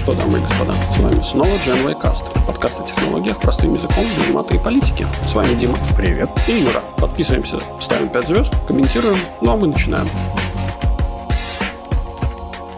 Что, дамы и господа, с вами снова Genway Cast, подкаст о технологиях простым языком без мата и политики. С вами Дима. Привет. И Юра. Подписываемся, ставим 5 звезд, комментируем, ну а мы начинаем.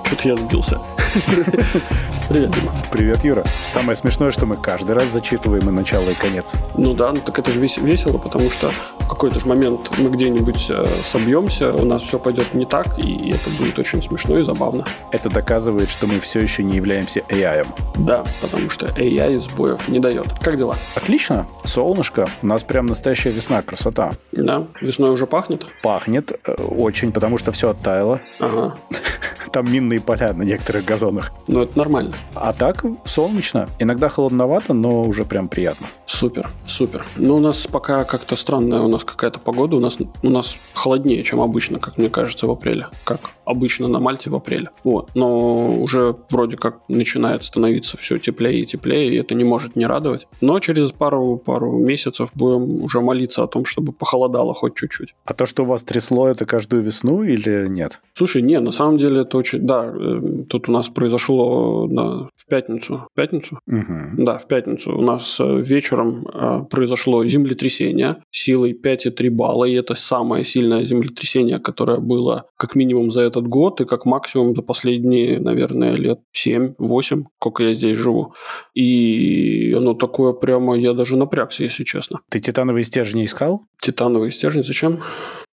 Что-то я сбился. Привет, Дима. Привет, Юра. Самое смешное, что мы каждый раз зачитываем и начало, и конец. Ну да, ну так это же весело, потому что в какой-то же момент мы где-нибудь э, собьемся, у нас все пойдет не так, и это будет очень смешно и забавно. Это доказывает, что мы все еще не являемся AI. Да, потому что AI сбоев не дает. Как дела? Отлично. Солнышко. У нас прям настоящая весна, красота. Да, весной уже пахнет? Пахнет э, очень, потому что все оттаяло. Ага. Там минные поля на некоторых газонах. Ну, это нормально. А так солнечно. Иногда холодновато, но уже прям приятно. Супер, супер. Ну, у нас пока как-то странная у нас какая-то погода. У нас, у нас холоднее, чем обычно, как мне кажется, в апреле. Как обычно на Мальте в апреле. Вот. Но уже вроде как начинает становиться все теплее и теплее, и это не может не радовать. Но через пару, пару месяцев будем уже молиться о том, чтобы похолодало хоть чуть-чуть. А то, что у вас трясло, это каждую весну или нет? Слушай, не, на самом деле это очень... Да, э, тут у нас произошло да, в пятницу. В пятницу? Угу. Да, в пятницу. У нас э, вечером э, произошло землетрясение силой 5,3 балла, и это самое сильное землетрясение, которое было как минимум за этот год и как максимум за последние, наверное, лет 7-8, сколько я здесь живу. И оно такое прямо, я даже напрягся, если честно. Ты титановые стержни искал? Титановые стержни зачем?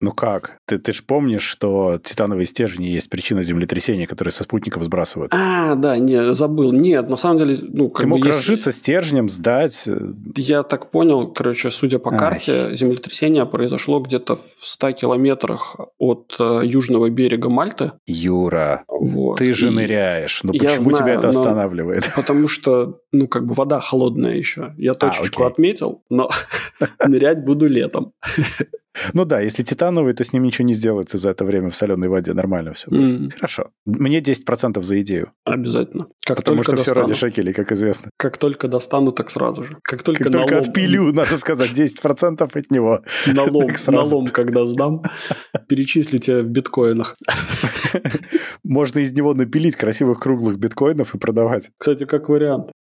Ну как? Ты, ты же помнишь, что титановые стержни есть причина землетрясения, которые со спутников сбрасывают? А, да, не, забыл. Нет, на самом деле... Ну, как ты бы мог если- разжиться стержнем, сдать. э, Я так понял, короче, судя по Ай. карте, землетрясение произошло где-то в 100 километрах от э, южного берега Мальты. Юра, Вот. ты же И- ныряешь. Ну почему тебя знаю, это но- останавливает? Потому что, ну, как бы вода холодная еще. Я точечку А, окей. отметил, но нырять буду летом. Ну да, если титановый, то с ним ничего не сделается за это время в соленой воде. Нормально все. М, Хорошо. Мне 10% за идею. Обязательно. Как Потому что все достану. ради шекелей, как известно. Как только достану, так сразу же. Как только, Как только налом- отпилю, надо сказать, 10% от него. Налом, налом, когда сдам, перечислю тебя в биткоинах. Можно из него напилить красивых круглых биткоинов и продавать. Кстати, как вариант.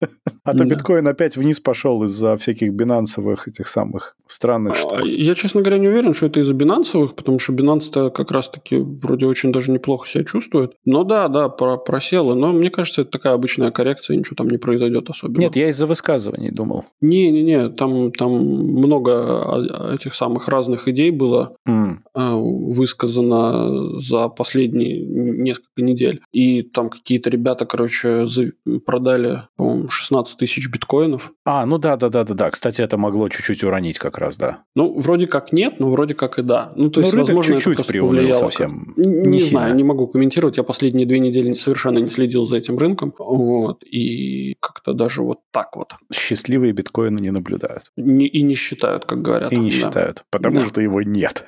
А то биткоин опять вниз пошел из-за всяких бинансовых этих самых странных А, штук. Я, честно говоря, не уверен, что это из-за бинансовых, потому что Binance-то как раз-таки вроде очень даже неплохо себя чувствует. Но да, да, про- просело. Но мне кажется, это такая обычная коррекция, ничего там не произойдет особенно. Нет, я из-за высказываний думал. Не-не-не, там, там много этих самых разных идей было а, высказано за последние несколько недель. И там какие-то ребята, короче, продали, по-моему, 16 тысяч биткоинов. А, ну да, да, да, да, да. Кстати, это могло чуть-чуть уронить как раз, да. Ну, вроде как нет, но вроде как и да. Ну, то Ну, есть, рынок возможно, чуть-чуть повлияло совсем. как- Не, Не знаю, не могу комментировать. Я последние две недели совершенно не следил за этим рынком. Вот. И как-то даже вот так вот. Счастливые биткоины не наблюдают. Не- и не считают, как говорят. И не Да. считают, потому Да. что его нет.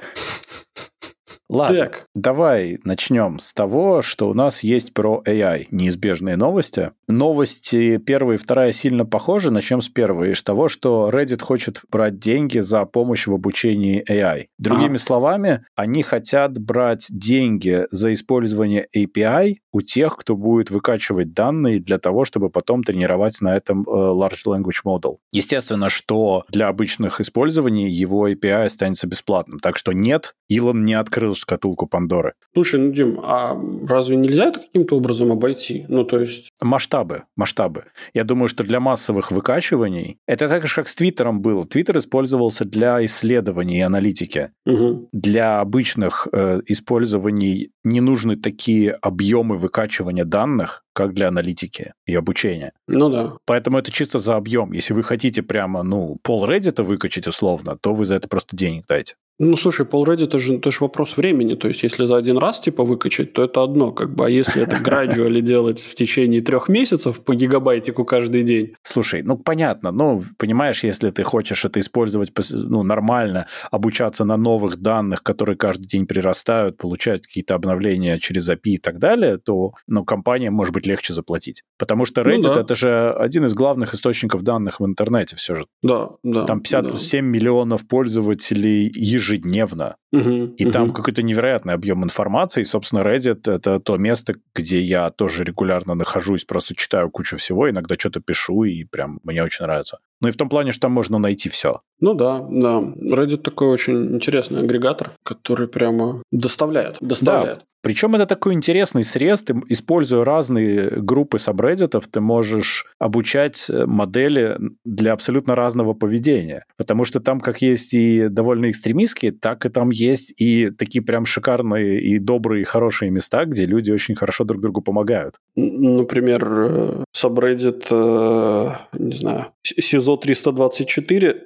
Ладно, Так, давай начнем с того, что у нас есть про AI неизбежные новости. Новости первая и вторая сильно похожи. Начнем с первой, с того, что Reddit хочет брать деньги за помощь в обучении AI. Другими Ага. словами, они хотят брать деньги за использование API у тех, кто будет выкачивать данные для того, чтобы потом тренировать на этом э, Large Language Model. Естественно, что для обычных использований его API останется бесплатным. Так что нет, Илон не открыл шкатулку Пандоры. слушай, ну, Дим, а разве нельзя это каким-то образом обойти? Ну, то есть... Масштабы, масштабы. Я думаю, что для массовых выкачиваний это так же, как с Твиттером было. Твиттер использовался для исследований и аналитики. мгм. Для обычных э, использований не нужны такие объемы выкачивания данных, как для аналитики и обучения. Ну да. Поэтому это чисто за объем. Если вы хотите прямо, ну, пол Reddit выкачать условно, то вы за это просто денег дайте. Ну, слушай, полреди это же, это же вопрос времени. То есть, если за один раз, типа, выкачать, то это одно, как бы. А если это gradually делать в течение трех месяцев по гигабайтику каждый день? Слушай, ну понятно, ну понимаешь, если ты хочешь это использовать ну, нормально, обучаться на новых данных, которые каждый день прирастают, получать какие-то обновления через API и так далее, то ну, компания может быть легче заплатить. Потому что Ну Reddit да. это же один из главных источников данных в интернете все же. Да, да. Там 57 миллионов пользователей ежедневно. Угу, и угу. там какой-то невероятный объем информации. И, собственно, Reddit — это то место, где я тоже регулярно нахожусь, просто читаю кучу всего, иногда что-то пишу, и прям мне очень нравится. Ну и в том плане, что там можно найти все. Ну да, да. Reddit такой очень интересный агрегатор, который прямо доставляет. доставляет. Да. Причем это такой интересный срез. Ты, используя разные группы сабреддитов, ты можешь обучать э, модели для абсолютно разного поведения. Потому что там как есть и довольно экстремистские, так и там есть и такие прям шикарные и добрые, и хорошие места, где люди очень хорошо друг другу помогают. Например, э, сабреддит, э, не знаю, СИЗО 324.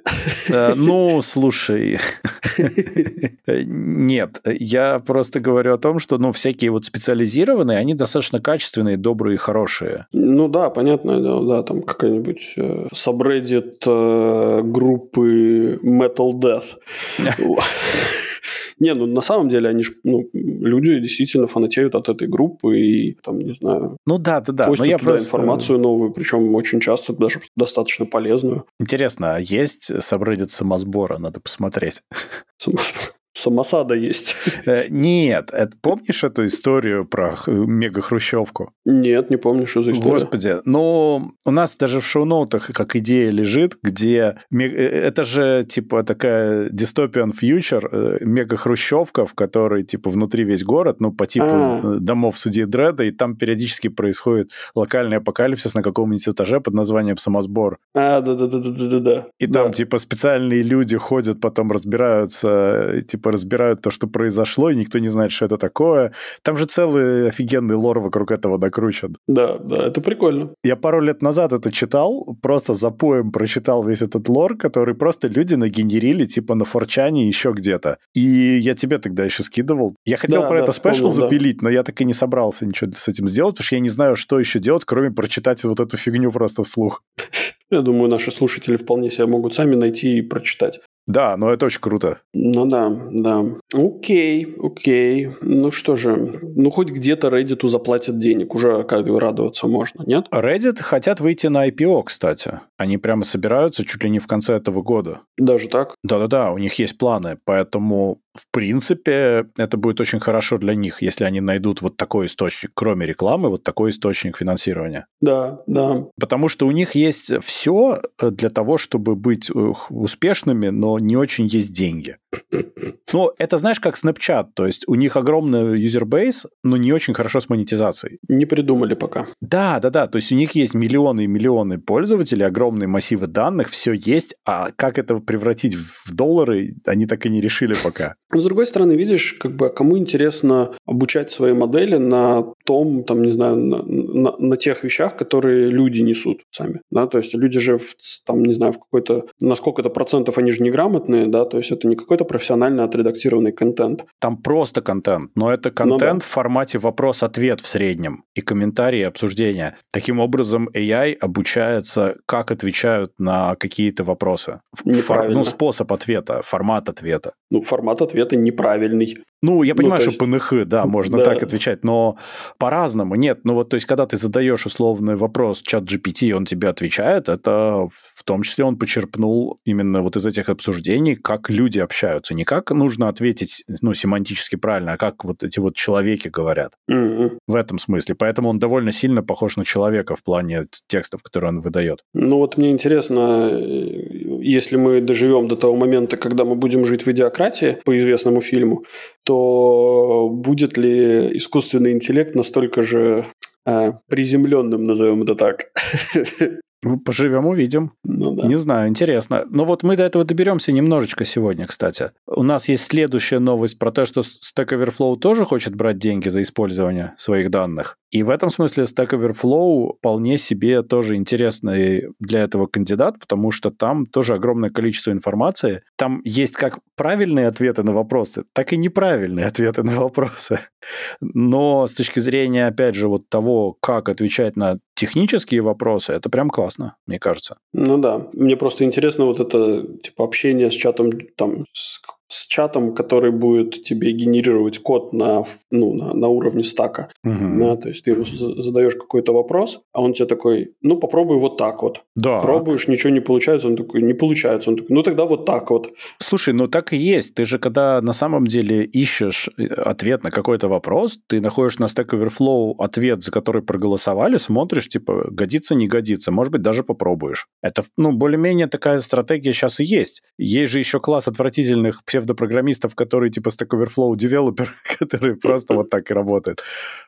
Ну, слушай, нет, я просто говорю о том, что ну, всякие вот специализированные, они достаточно качественные, добрые и хорошие. Ну да, понятное дело, да, там какая-нибудь э, subreddit э, группы Metal Death. Не, ну на самом деле они ж, ну, люди действительно фанатеют от этой группы и там, не знаю. Ну да, да, да. Но я просто... информацию новую, причем очень часто даже достаточно полезную. Интересно, а есть subreddit самосбора? Надо посмотреть. Самосбор. Самосада есть. Э, нет, это, помнишь эту историю про мега-хрущевку? Нет, не помню, что за история. Господи, ну, у нас даже в шоу-ноутах как идея лежит, где... Э, это же, типа, такая dystopian future, э, мега-хрущевка, в которой, типа, внутри весь город, ну, по типу А-а-а. домов судьи Дреда, и там периодически происходит локальный апокалипсис на каком-нибудь этаже под названием Самосбор. А, да-да-да-да-да. И да. там, типа, специальные люди ходят, потом разбираются, типа, типа разбирают то, что произошло, и никто не знает, что это такое. Там же целый офигенный лор вокруг этого накручен. Да, да, это прикольно. Я пару лет назад это читал, просто за поем прочитал весь этот лор, который просто люди нагенерили, типа на форчане еще где-то. И я тебе тогда еще скидывал. Я хотел да, про да, это спешл запилить, да. но я так и не собрался ничего с этим сделать, потому что я не знаю, что еще делать, кроме прочитать вот эту фигню просто вслух. Я думаю, наши слушатели вполне себя могут сами найти и прочитать. Да, но это очень круто. Ну да, да. Окей, окей. Ну что же, ну хоть где-то Reddit заплатят денег, уже как бы радоваться можно, нет? Reddit хотят выйти на IPO, кстати. Они прямо собираются чуть ли не в конце этого года. Даже так? Да-да-да, у них есть планы, поэтому в принципе, это будет очень хорошо для них, если они найдут вот такой источник, кроме рекламы, вот такой источник финансирования. Да, да. Потому что у них есть все для того, чтобы быть успешными, но не очень есть деньги. Ну, это знаешь, как Snapchat, то есть у них огромный юзербейс, но не очень хорошо с монетизацией. Не придумали пока. Да, да, да, то есть у них есть миллионы и миллионы пользователей, огромные массивы данных, все есть, а как это превратить в доллары, они так и не решили пока. Но, с другой стороны, видишь, как бы кому интересно обучать свои модели на том, там, не знаю, на, на, на тех вещах, которые люди несут сами, да, то есть люди же, в, там, не знаю, в какой-то, на сколько-то процентов они же неграмотные, да, то есть это не какой-то профессионально отредактированный контент. Там просто контент, но это контент ну, да. в формате вопрос-ответ в среднем и комментарии, и обсуждения. Таким образом, AI обучается, как отвечают на какие-то вопросы. Фор, ну, способ ответа, формат ответа. Ну, формат ответа неправильный. Ну, я ну, понимаю, ну, есть... что ПНХ, да, можно да. так отвечать, но по-разному. Нет, ну вот, то есть, когда ты задаешь условный вопрос чат GPT, он тебе отвечает, это в том числе он почерпнул именно вот из этих обсуждений, как люди общаются. Не как нужно ответить, ну, семантически правильно, а как вот эти вот человеки говорят. Mm-hmm. В этом смысле. Поэтому он довольно сильно похож на человека в плане текстов, которые он выдает. Ну, вот мне интересно, если мы доживем до того момента, когда мы будем жить в идиократии по известному фильму, то будет ли искусственный интеллект настолько же э, приземленным, назовем это так, Поживем, увидим. Ну, да. Не знаю, интересно. Но вот мы до этого доберемся немножечко сегодня, кстати. У нас есть следующая новость про то, что Stack Overflow тоже хочет брать деньги за использование своих данных. И в этом смысле Stack Overflow вполне себе тоже интересный для этого кандидат, потому что там тоже огромное количество информации. Там есть как правильные ответы на вопросы, так и неправильные ответы на вопросы. Но с точки зрения, опять же, вот того, как отвечать на технические вопросы, это прям классно, мне кажется. Ну да. Мне просто интересно вот это, типа, общение с чатом, там, с с чатом, который будет тебе генерировать код на, ну, на, на уровне стака. Угу. Да, то есть ты задаешь какой-то вопрос, а он тебе такой, ну, попробуй вот так вот. Да. Пробуешь, ничего не получается, он такой, не получается. Он такой, ну, тогда вот так вот. Слушай, ну так и есть. Ты же, когда на самом деле ищешь э, ответ на какой-то вопрос, ты находишь на Stack Overflow ответ, за который проголосовали, смотришь, типа, годится, не годится, может быть, даже попробуешь. Это, ну, более-менее такая стратегия сейчас и есть. Есть же еще класс отвратительных псевдопрограммистов, которые типа Stack Overflow девелопер, которые просто вот так и работают.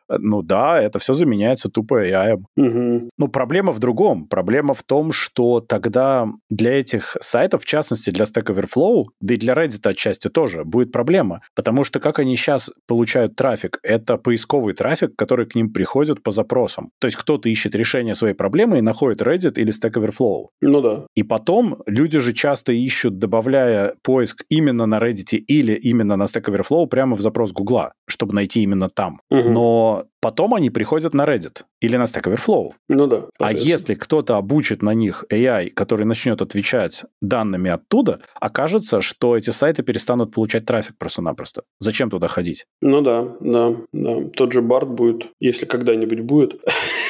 Ну да, это все заменяется тупо AI. Угу. Ну, проблема в другом. Проблема в том, что тогда для этих сайтов, в частности для Stack Overflow, да и для Reddit отчасти тоже, будет проблема. Потому что как они сейчас получают трафик? Это поисковый трафик, который к ним приходит по запросам. То есть кто-то ищет решение своей проблемы и находит Reddit или Stack Overflow. Ну да. И потом люди же часто ищут, добавляя поиск именно на Reddit или именно на Stack Overflow прямо в запрос Гугла, чтобы найти именно там. Угу. Но потом они приходят на Reddit или на Stack Overflow. Ну да. А если кто-то обучит на них AI, который начнет отвечать данными оттуда, окажется, что эти сайты перестанут получать трафик просто-напросто. Зачем туда ходить? Ну да, да, да. Тот же Барт будет, если когда-нибудь будет.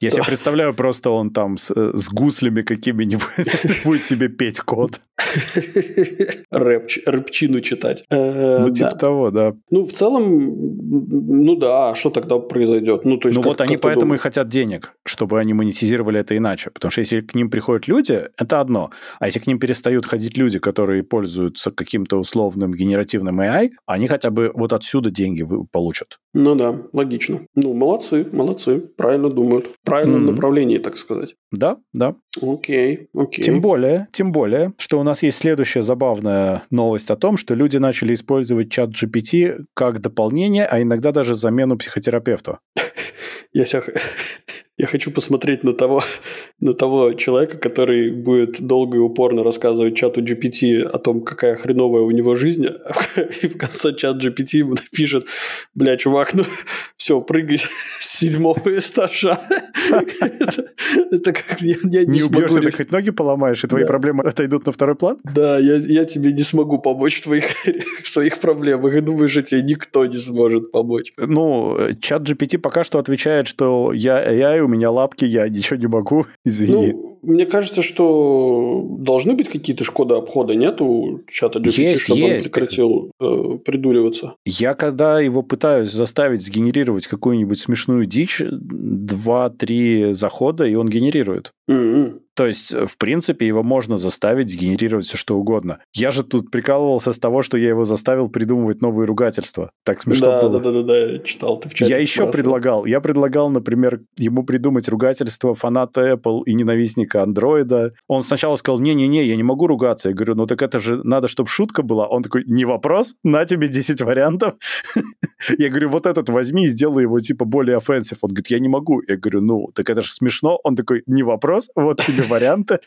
Я себе представляю, просто он там с, э, с гуслями какими-нибудь будет тебе петь код. Рэп, рэпчину читать. Э, ну, типа того, да. Ну, в целом, ну да, а что тогда произойдет? Ну, то есть, ну вот они поэтому и хотят денег, чтобы они монетизировали это иначе. Потому что если к ним приходят люди, это одно. А если к ним перестают ходить люди, которые пользуются каким-то условным генеративным AI, они хотя бы вот отсюда деньги получат. Ну да, логично. Ну, молодцы, молодцы, правильно думают правильном mm-hmm. направлении, так сказать. Да, да. Окей, окей. Тем более, тем более, что у нас есть следующая забавная новость о том, что люди начали использовать чат GPT как дополнение, а иногда даже замену психотерапевту. Я себя я хочу посмотреть на того, на того человека, который будет долго и упорно рассказывать чату GPT о том, какая хреновая у него жизнь, и в конце чат GPT ему напишет, бля, чувак, ну все, прыгай с седьмого этажа. Это как я не убьешься, ты хоть ноги поломаешь, и твои проблемы отойдут на второй план? Да, я тебе не смогу помочь в твоих своих проблемах, и думаю, что тебе никто не сможет помочь. Ну, чат GPT пока что отвечает, что я AI, у меня лапки, я ничего не могу, извини. Ну, мне кажется, что должны быть какие-то шкоды обхода, нет у чата GPT, есть, чтобы есть. он прекратил э, придуриваться? Я когда его пытаюсь заставить сгенерировать какую-нибудь смешную дичь, два-три захода, и он генерирует. Mm-hmm. То есть, э, в принципе, его можно заставить генерировать все что угодно. Я же тут прикалывался с того, что я его заставил придумывать новые ругательства. Так смешно да, было. Да, да, да, да, я читал ты в чате. Я еще предлагал. Я предлагал, например, ему придумать ругательство фаната Apple и ненавистника андроида. Он сначала сказал, не-не-не, я не могу ругаться. Я говорю, ну так это же надо, чтобы шутка была. Он такой, не вопрос, на тебе 10 вариантов. Я говорю, вот этот возьми и сделай его типа более offensive. Он говорит, я не могу. Я говорю, ну, так это же смешно. Он такой, не вопрос, вот тебе варианты.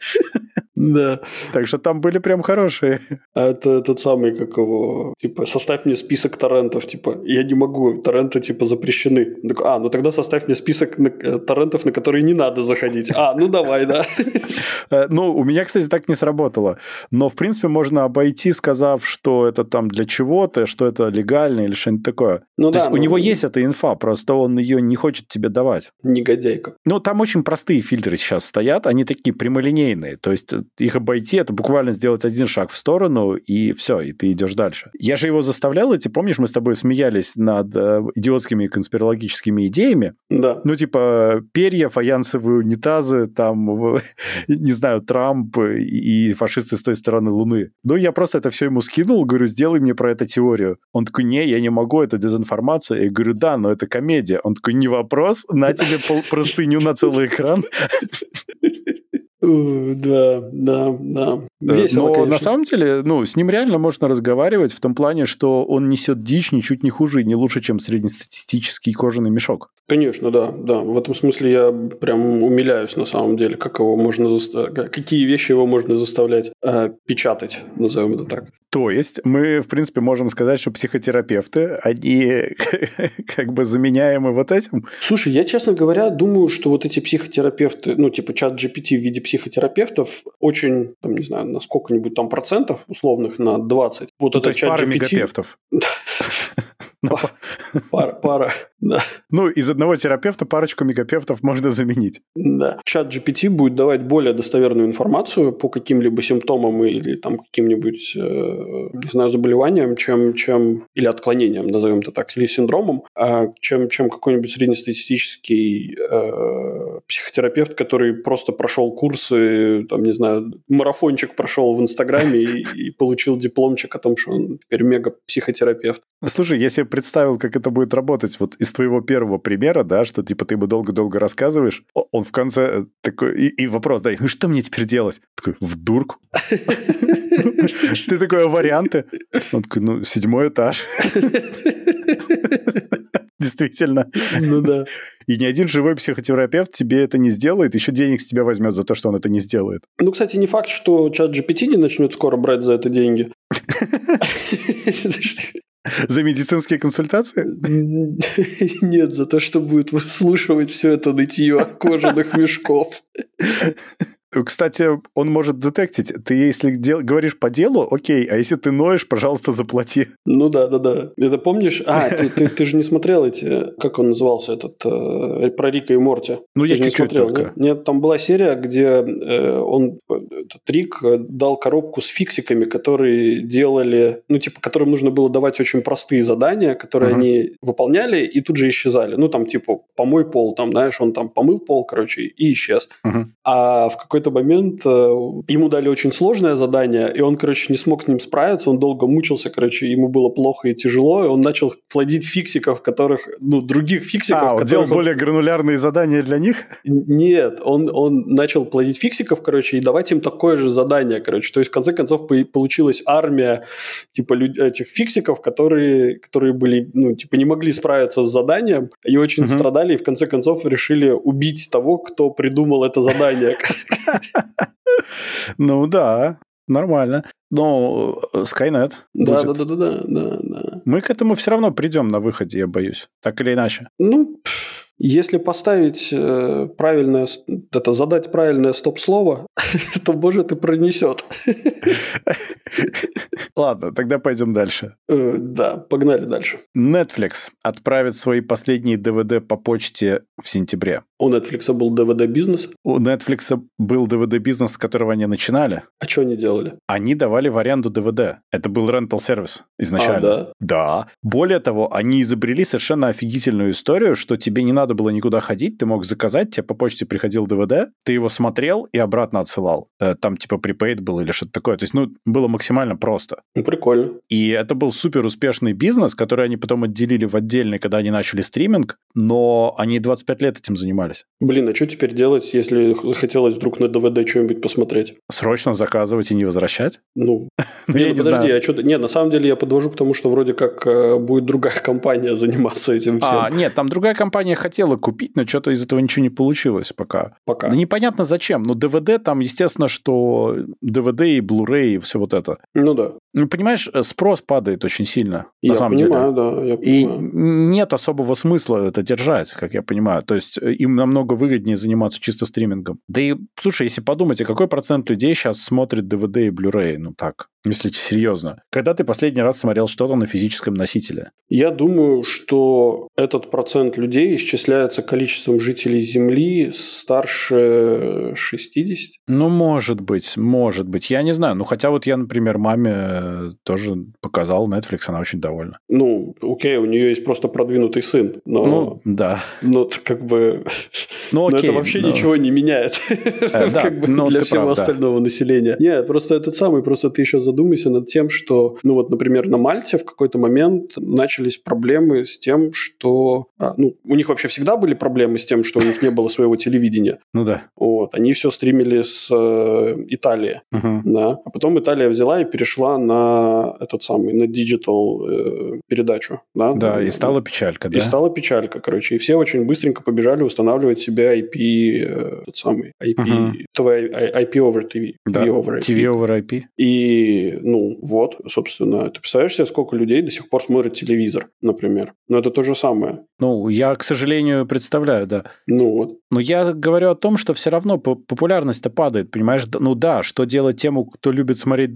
Да. Так что там были прям хорошие. А это тот самый, как его, типа, составь мне список торрентов, типа, я не могу, торренты, типа, запрещены. А, ну тогда составь мне список э, торрентов, на которые не надо заходить. А, ну давай, да. Э, ну, у меня, кстати, так не сработало. Но, в принципе, можно обойти, сказав, что это там для чего-то, что это легально или что-нибудь такое. Ну, То да, есть ну... у него есть эта инфа, просто он ее не хочет тебе давать. Негодяйка. Ну, там очень простые фильтры сейчас стоят, они такие прямолинейные. То есть их обойти, это буквально сделать один шаг в сторону, и все, и ты идешь дальше. Я же его заставлял идти, помнишь, мы с тобой смеялись над э, идиотскими конспирологическими идеями? Да. Ну, типа, перья, фаянсовые унитазы, там, не знаю, Трамп и фашисты с той стороны Луны. Ну, я просто это все ему скинул, говорю, сделай мне про это теорию. Он такой, не, я не могу, это дезинформация. Я говорю, да, но это комедия. Он такой, не вопрос, на тебе простыню на целый экран. Да, да, да. Весело, Но конечно. на самом деле, ну, с ним реально можно разговаривать в том плане, что он несет дичь ничуть не хуже и не лучше, чем среднестатистический кожаный мешок. Конечно, да, да. В этом смысле я прям умиляюсь на самом деле, как его можно заставлять, какие вещи его можно заставлять э, печатать, назовем это так. То есть мы, в принципе, можем сказать, что психотерапевты, они как бы заменяемы вот этим? Слушай, я, честно говоря, думаю, что вот эти психотерапевты, ну, типа чат GPT в виде психотерапевтов, очень, там, не знаю, на сколько-нибудь там процентов условных, на 20. Вот ну, это чат GPT... мегапевтов. Пара, пара, да. Ну, из одного терапевта парочку мегапевтов можно заменить. Да. Чат GPT будет давать более достоверную информацию по каким-либо симптомам или там каким-нибудь, э, не знаю, заболеваниям, чем, чем или отклонениям, назовем это так, или синдромом, а чем, чем какой-нибудь среднестатистический э, психотерапевт, который просто прошел курсы, там, не знаю, марафончик прошел в Инстаграме и, и получил дипломчик о том, что он теперь мега-психотерапевт. Слушай, если представил, как это будет работать вот из твоего первого примера, да, что типа ты бы долго-долго рассказываешь, он в конце э, такой, и, и вопрос, да, ну что мне теперь делать? Такой, в дурку. Ты такой, «А варианты? Он такой, ну, седьмой этаж. Действительно. Ну да. И ни один живой психотерапевт тебе это не сделает, еще денег с тебя возьмет за то, что он это не сделает. Ну, кстати, не факт, что чат GPT не начнет скоро брать за это деньги. За медицинские консультации? Нет, за то, что будет выслушивать все это нытье кожаных мешков. Кстати, он может детектить. Ты если дел... говоришь по делу, окей, а если ты ноешь, пожалуйста, заплати. Ну да, да, да. Это помнишь? А, ты, ты, ты же не смотрел эти... Как он назывался этот? Э, про Рика и Морти. Ну, ты я чуть-чуть смотрел, только. Нет? нет, там была серия, где э, он, этот Рик, дал коробку с фиксиками, которые делали... Ну, типа, которым нужно было давать очень простые задания, которые uh-huh. они выполняли и тут же исчезали. Ну, там, типа, помой пол, там, знаешь, он там помыл пол, короче, и исчез. Uh-huh. А в какой-то какой-то момент э, ему дали очень сложное задание, и он, короче, не смог с ним справиться, он долго мучился, короче, ему было плохо и тяжело, и он начал плодить фиксиков, которых, ну, других фиксиков. А, он делал он... более гранулярные задания для них? Нет, он, он начал плодить фиксиков, короче, и давать им такое же задание, короче. То есть, в конце концов, получилась армия, типа, люд... этих фиксиков, которые, которые были, ну, типа, не могли справиться с заданием, они очень угу. страдали, и в конце концов решили убить того, кто придумал это задание. Ну да, нормально. Ну, Skynet. Да, да, да, да, да, да, да. Мы к этому все равно придем на выходе, я боюсь. Так или иначе. Ну, если поставить э, правильное, это задать правильное стоп-слово, то, может, и пронесет. Ладно, тогда пойдем дальше. Э, да, погнали дальше. Netflix отправит свои последние DVD по почте в сентябре. У Netflix был DVD-бизнес? У Netflix был DVD-бизнес, с которого они начинали. А что они делали? Они давали в аренду DVD. Это был rental-сервис изначально. А, да? Да. Более того, они изобрели совершенно офигительную историю, что тебе не надо надо было никуда ходить, ты мог заказать, тебе по почте приходил ДВД, ты его смотрел и обратно отсылал. Э, там типа prepaid был или что-то такое. То есть, ну, было максимально просто. Ну, прикольно. И это был супер успешный бизнес, который они потом отделили в отдельный, когда они начали стриминг, но они 25 лет этим занимались. Блин, а что теперь делать, если захотелось вдруг на ДВД что-нибудь посмотреть? Срочно заказывать и не возвращать? Ну, ну не, подожди, а что Нет, на самом деле я подвожу к тому, что вроде как э, будет другая компания заниматься этим всем. А, нет, там другая компания хотела хотела купить, но что-то из этого ничего не получилось пока. Пока. Да непонятно зачем. Но DVD там, естественно, что DVD и Blu-ray и все вот это. Ну да. Ну, понимаешь, э, спрос падает очень сильно, я на самом понимаю, деле. да, я понимаю. И нет особого смысла это держать, как я понимаю. То есть э, им намного выгоднее заниматься чисто стримингом. Да и, слушай, если подумать, а какой процент людей сейчас смотрит DVD и Blu-ray? Ну так, если серьезно. Когда ты последний раз смотрел что-то на физическом носителе? Я думаю, что этот процент людей исчисляется количеством жителей Земли старше 60. Ну, может быть, может быть. Я не знаю. Ну, хотя вот я, например, маме тоже показал Netflix, она очень довольна. Ну, окей, у нее есть просто продвинутый сын. Но, ну, да. Но как бы... Ну, окей, но это вообще но... ничего не меняет э, да, как бы ну, для всего прав, остального да. населения. Нет, просто этот самый, просто ты еще задумайся над тем, что, ну вот, например, на Мальте в какой-то момент начались проблемы с тем, что... А, ну, у них вообще всегда были проблемы с тем, что у них не было своего телевидения. Ну да. Вот. Они все стримили с э, Италии. Угу. Да. А потом Италия взяла и перешла на этот самый, на digital э, передачу. Да, да и стала печалька, да? И стала печалька, короче. И все очень быстренько побежали устанавливать себе IP, э, этот самый, IP, угу. TV, IP over TV. Да. TV over IP. TV over IP. И ну, вот, собственно, ты представляешь себе, сколько людей до сих пор смотрят телевизор, например? Ну, это то же самое. Ну, я, к сожалению, представляю, да. Ну, вот. Но я говорю о том, что все равно популярность-то падает, понимаешь? Ну да, что делать тем, кто любит смотреть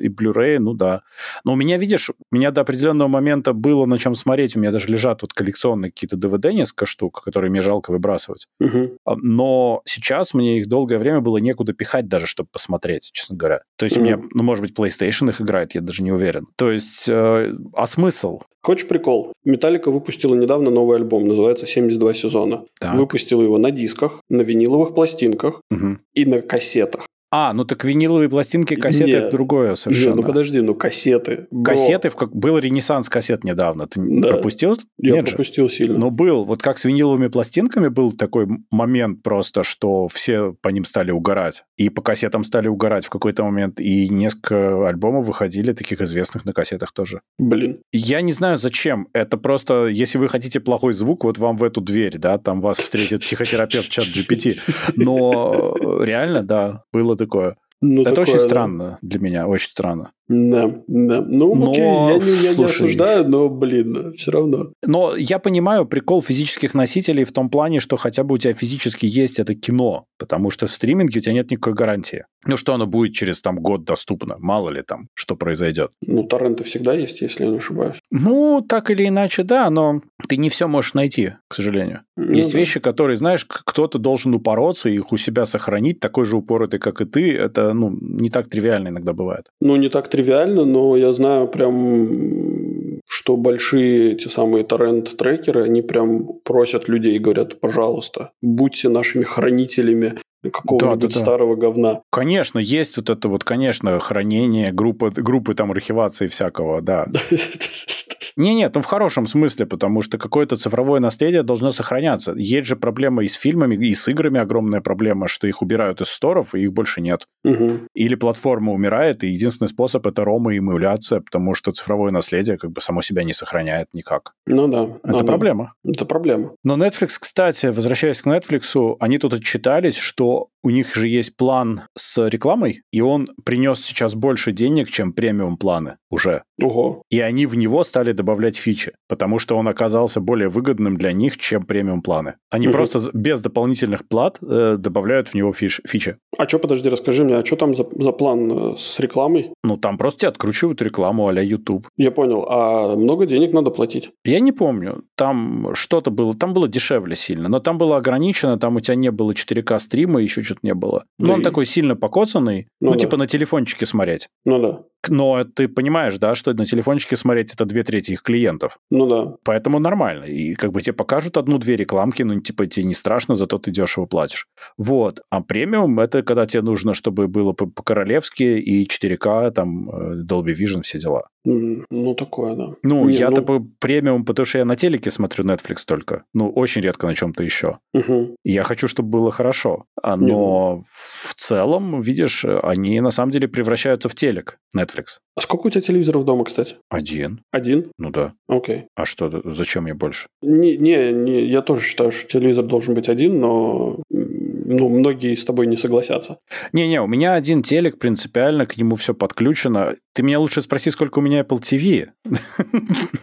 и Blu-ray, ну да. Но у меня, видишь, у меня до определенного момента было на чем смотреть. У меня даже лежат вот коллекционные какие-то DVD несколько штук, которые мне жалко выбрасывать. Угу. Но сейчас мне их долгое время было некуда пихать даже, чтобы посмотреть, честно говоря. То есть mm. мне, ну, может быть, PlayStation их играет, я даже не уверен. То есть, э, а смысл? Хочешь прикол? Металлика выпустила недавно новый альбом, называется «72 сезона». Так. Выпустила его на дисках, на виниловых пластинках угу. и на кассетах. А, ну так виниловые пластинки, кассеты Нет. это другое совершенно. Нет, ну подожди, ну кассеты. Кассеты, в как... был ренессанс кассет недавно. Ты Да. пропустил? Я Нет же. пропустил сильно. Ну, был. Вот как с виниловыми пластинками был такой момент просто, что все по ним стали угорать. И по кассетам стали угорать в какой-то момент. И несколько альбомов выходили, таких известных на кассетах тоже. Блин. Я не знаю, зачем. Это просто, если вы хотите плохой звук, вот вам в эту дверь, да, там вас встретит психотерапевт чат GPT. Но э, реально, да, было такое. Ну, Это такое, очень да. странно для меня, очень странно. Да, да. Ну, Но, окей, я, не, я не слушай. осуждаю, но, блин, все равно. Но я понимаю прикол физических носителей в том плане, что хотя бы у тебя физически есть это кино, потому что в стриминге у тебя нет никакой гарантии. Ну, что оно будет через там год доступно, мало ли там, что произойдет. Ну, торренты всегда есть, если я не ошибаюсь. Ну, так или иначе, да, но ты не все можешь найти, к сожалению. Ну Есть да. вещи, которые, знаешь, кто-то должен упороться и их у себя сохранить, такой же упоротый, как и ты. Это, ну, не так тривиально иногда бывает. Ну, не так тривиально, но я знаю прям, что большие те самые торрент-трекеры, они прям просят людей и говорят, пожалуйста, будьте нашими хранителями какого-нибудь Да, да, да. старого говна. Конечно, есть вот это вот, конечно, хранение, группы, группы там архивации всякого, да. Не, нет, ну в хорошем смысле, потому что какое-то цифровое наследие должно сохраняться. Есть же проблема и с фильмами, и с играми огромная проблема, что их убирают из сторов, и их больше нет. Мгм. Или платформа умирает, и единственный способ это рома и эмуляция, потому что цифровое наследие как бы само себя не сохраняет никак. Ну да. Это да. проблема. Это проблема. Но Netflix, кстати, возвращаясь к Netflix, они тут отчитались, что у них же есть план с рекламой, и он принес сейчас больше денег, чем премиум планы уже. Ого. И они в него стали добавлять фичи, потому что он оказался более выгодным для них, чем премиум планы. Они Мгм. просто без дополнительных плат э, добавляют в него фиш- фичи. А что, подожди, расскажи мне, а что там за, за план э, с рекламой? Ну, там просто тебе откручивают рекламу а-ля YouTube. Я понял. А много денег надо платить? Я не помню, там что-то было, там было дешевле сильно, но там было ограничено, там у тебя не было 4К стрима, еще что-то не было. Но Да он и- такой сильно покоцанный, ну, Ну да. типа на телефончике смотреть. Ну да. Но ты понимаешь, да, что на телефончике смотреть это две трети их клиентов. Ну да. Поэтому нормально. И как бы тебе покажут одну-две рекламки, ну, типа, тебе не страшно, зато ты дешево платишь. Вот. А премиум – это когда тебе нужно, чтобы было по- по-королевски и 4К, там, э, Dolby Vision, все дела. Ну, такое, да. Ну, Не, я ну- типа премиум, потому что я на телеке смотрю Netflix только. Ну, очень редко на чем-то еще. И я хочу, чтобы было хорошо. А, Не, Но в целом, видишь, они на самом деле превращаются в телек Netflix. А сколько у тебя телевизоров дома, кстати? Один. Один? Ну да. Окей. А что, зачем мне больше? Не, не, не, я тоже считаю, что телевизор должен быть один, но ну, многие с тобой не согласятся. Не-не, у меня один телек, принципиально, к нему все подключено. Ты меня лучше спроси, сколько у меня Apple TV.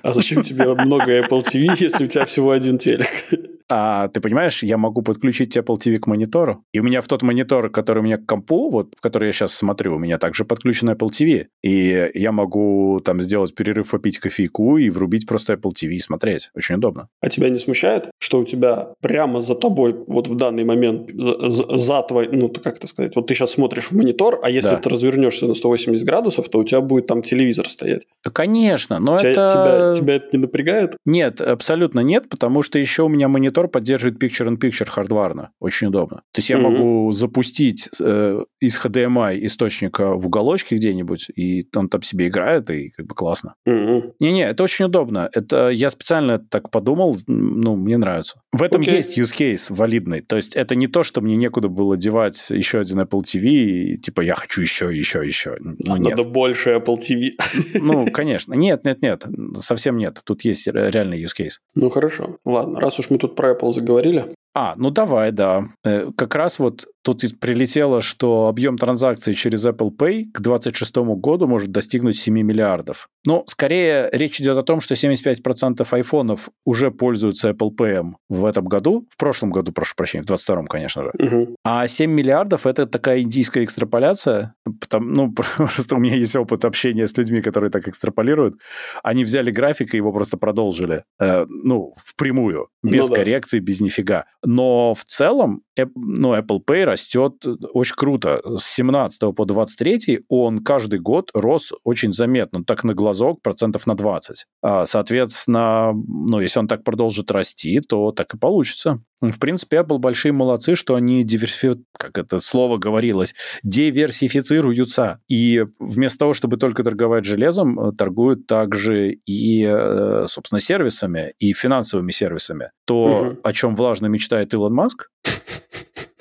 А зачем тебе много Apple TV, если у тебя всего один телек? А ты понимаешь, я могу подключить Apple TV к монитору. И у меня в тот монитор, который у меня к компу, вот в который я сейчас смотрю, у меня также подключен Apple TV. И я могу там сделать перерыв, попить кофейку и врубить просто Apple TV и смотреть. Очень удобно. А тебя не смущает, что у тебя прямо за тобой, вот в данный момент, за, за- твой, ну, как это сказать, вот ты сейчас смотришь в монитор, а если Да. ты развернешься на 180 градусов, то у тебя будет там телевизор стоять. Да, конечно, но Тебя, это... тебя, тебя это не напрягает? Нет, абсолютно нет, потому что еще у меня монитор поддерживает Picture-in-Picture хардварно. Очень удобно. То есть я Мгм. могу запустить э, из HDMI источника в уголочке где-нибудь, и он там себе играет, и как бы классно. Мгм. Не-не, это очень удобно. Это я специально так подумал, ну, мне нравится. В этом Окей. есть use case валидный. То есть это не то, что мне некуда было девать еще один Apple TV, и типа я хочу еще, еще, еще. Ну, нет. Надо больше Apple TV. Ну, конечно. Нет, нет, нет. Совсем нет. Тут есть ре- реальный use case. Ну, хорошо. Ладно, раз уж мы тут про Apple заговорили. А, ну давай, да. Э, Как раз вот Тут прилетело, что объем транзакций через Apple Pay к 2026 году может достигнуть 7 миллиардов. Но скорее речь идет о том, что 75% айфонов уже пользуются Apple Pay в этом году, в прошлом году, прошу прощения, в 22 конечно же. Угу. А 7 миллиардов это такая индийская экстраполяция. Потому, ну, просто у меня есть опыт общения с людьми, которые так экстраполируют. Они взяли график и его просто продолжили. Э, ну, впрямую, без ну, коррекции, без нифига. Но в целом, ну, Apple Pay растет очень круто. С 17 по 23 он каждый год рос очень заметно. Так на глазок процентов на 20. А, соответственно, ну, если он так продолжит расти, то так и получится. В принципе, Apple большие молодцы, что они диверсифи... как это слово говорилось, диверсифицируются. И вместо того, чтобы только торговать железом, э, торгуют также и, э, собственно, сервисами, и финансовыми сервисами. То, угу. о чем влажно мечтает Илон Маск,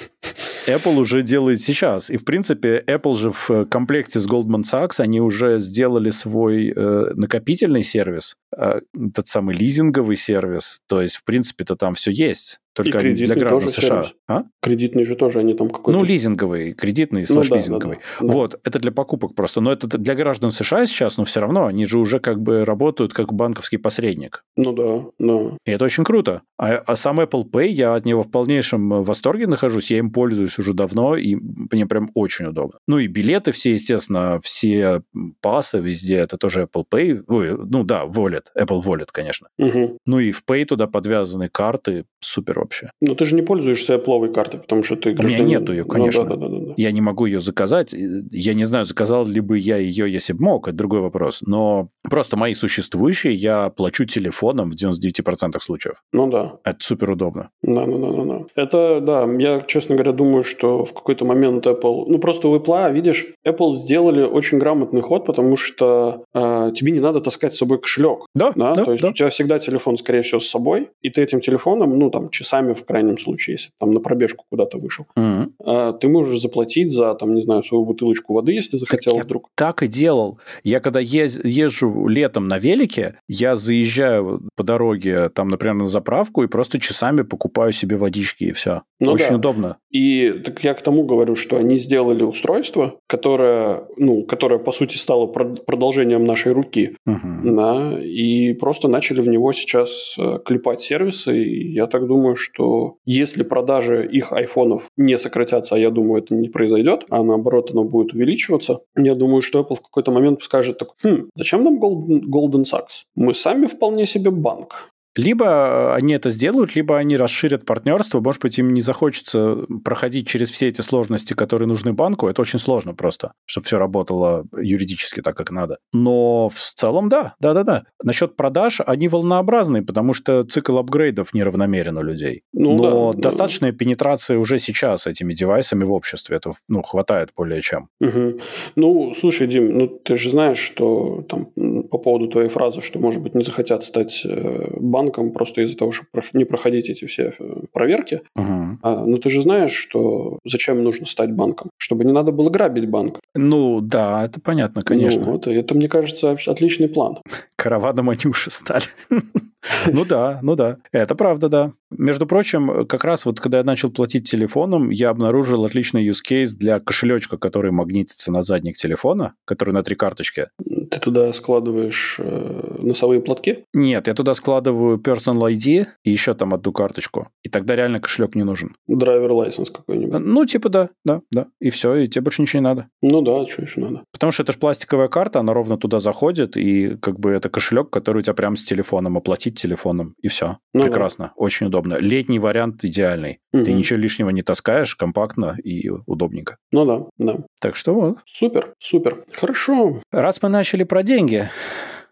Apple уже делает сейчас. И, в принципе, Apple же в комплекте с Goldman Sachs, они уже сделали свой э, накопительный сервис, э, тот самый лизинговый сервис. То есть, в принципе-то там все есть. Только и для граждан тоже США. Сервис. А? Кредитный же тоже они там какой-то... Ну, лизинговый, кредитный слэш ну, лизинговый. Да, да, да. Вот, это для покупок просто. Но это для граждан США сейчас, но все равно они же уже как бы работают как банковский посредник. Ну да, да. И это очень круто. А, а сам Apple Pay, я от него в полнейшем восторге нахожусь, я им пользуюсь уже давно, и мне прям очень удобно. Ну и билеты все, естественно, все пасы везде, это тоже Apple Pay. Ой, ну да, Wallet, Apple Wallet, конечно. Угу. Ну и в Pay туда подвязаны карты, супер вообще. Но ты же не пользуешься Apple картой, потому что ты гражданин. У меня нету ее, конечно. Ну, да, да, да, да. Я не могу ее заказать. Я не знаю, заказал ли бы я ее, если бы мог, это другой вопрос. Но просто мои существующие я плачу телефоном в 99% случаев. Ну да. Это супер удобно. Да, да, да, да, да. Это, да, я, честно говоря, думаю, что в какой-то момент Apple... Ну, просто у Apple, видишь, Apple сделали очень грамотный ход, потому что э, тебе не надо таскать с собой кошелек. Да, да. да То есть да. у тебя всегда телефон, скорее всего, с собой, и ты этим телефоном, ну, там, часа часами в крайнем случае, если там на пробежку куда-то вышел. Mm-hmm. ты можешь заплатить за, там, не знаю, свою бутылочку воды, если захотел так вдруг. так и делал. Я когда ез- езжу летом на велике, я заезжаю по дороге, там, например, на заправку и просто часами покупаю себе водички и все. Ну, Очень да. удобно. И так я к тому говорю, что они сделали устройство, которое, ну, которое по сути стало продолжением нашей руки, uh-huh. да, и просто начали в него сейчас э, клепать сервисы. И я так думаю, что если продажи их айфонов не сократятся, а я думаю, это не произойдет, а наоборот оно будет увеличиваться, я думаю, что Apple в какой-то момент скажет так, хм, зачем нам Golden, Golden Sachs? Мы сами вполне себе банк. Либо э, они это сделают, либо они расширят партнерство. Может быть, им не захочется проходить через все эти сложности, которые нужны банку. Это очень сложно просто, чтобы все работало юридически так, как надо. Но в целом, да, да-да-да. Насчет продаж, они волнообразные, потому что цикл апгрейдов неравномерен у людей. Ну, Но да, достаточная да. пенетрация уже сейчас этими девайсами в обществе. Это ну, хватает более чем. Угу. Ну, слушай, Дим, ну ты же знаешь, что там по поводу твоей фразы, что, может быть, не захотят стать э, банком, банком просто из-за того, чтобы не проходить эти все э, проверки. Угу. А, но ты же знаешь, что зачем нужно стать банком? Чтобы не надо было грабить банк. Ну, да, это понятно, конечно. Ну, вот, это, мне кажется, отличный план. Караваном они уже стали. Ну да, ну да. Это правда, да. Между прочим, как раз вот когда я начал платить телефоном, я обнаружил отличный use case для кошелечка, который магнитится на задник телефона, который на три карточки. Ты туда складываешь э, носовые платки? Нет, я туда складываю personal ID и еще там одну карточку. И тогда реально кошелек не нужен. Драйвер лайсенс какой-нибудь? Ну, типа да, да, да. И все, и тебе больше ничего не надо. Ну да, что еще надо? Потому что это же пластиковая карта, она ровно туда заходит, и как бы это кошелек, который у тебя прямо с телефоном оплатить телефоном, и все. Ну, Прекрасно, да. очень удобно. Летний вариант идеальный. Угу. Ты ничего лишнего не таскаешь, компактно и удобненько. Ну да, да. Так что вот. Супер, супер. Хорошо. Раз мы начали про деньги,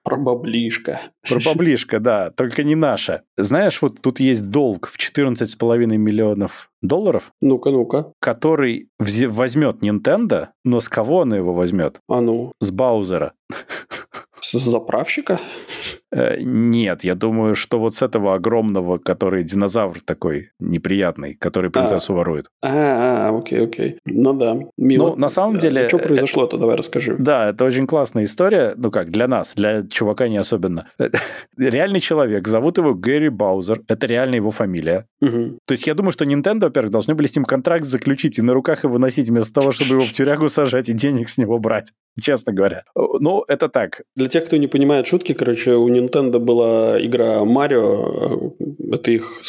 про баблишко. Про баблишко, да, только не наше. Знаешь, вот тут есть долг в 14,5 миллионов долларов. Ну-ка, ну-ка. Который возьмет Nintendo, но с кого он его возьмет? А ну? С Баузера. Заправщика? Э, нет, я думаю, что вот с этого огромного, который динозавр такой неприятный, который принцессу а. ворует. А, а, окей, окей. Ну да. Мило. Ну, на самом деле... Что произошло-то, давай расскажи. Да, это очень классная история. Ну как, для нас, для чувака не особенно. Реальный человек, зовут его Гэри Баузер, это реально его фамилия. Угу. То есть я думаю, что Nintendo, во-первых, должны были с ним контракт заключить и на руках его носить вместо того, чтобы его в тюрягу сажать и денег с него брать честно говоря. Ну, это так. Для тех, кто не понимает шутки, короче, у Nintendo была игра Марио, э, это их,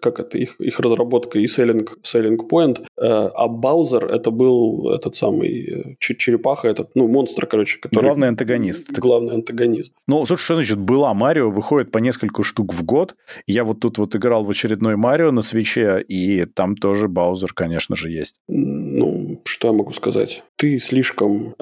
как это, их, их разработка и selling, selling point, э, а Баузер это был этот самый э, черепаха, этот, ну, монстр, короче, который... Главный антагонист. Главный антагонист. Ну, слушай, что значит была Марио, выходит по несколько штук в год. Я вот тут вот играл в очередной Марио на свече, и там тоже Баузер, конечно же, есть. Ну, что я могу сказать? Ты слишком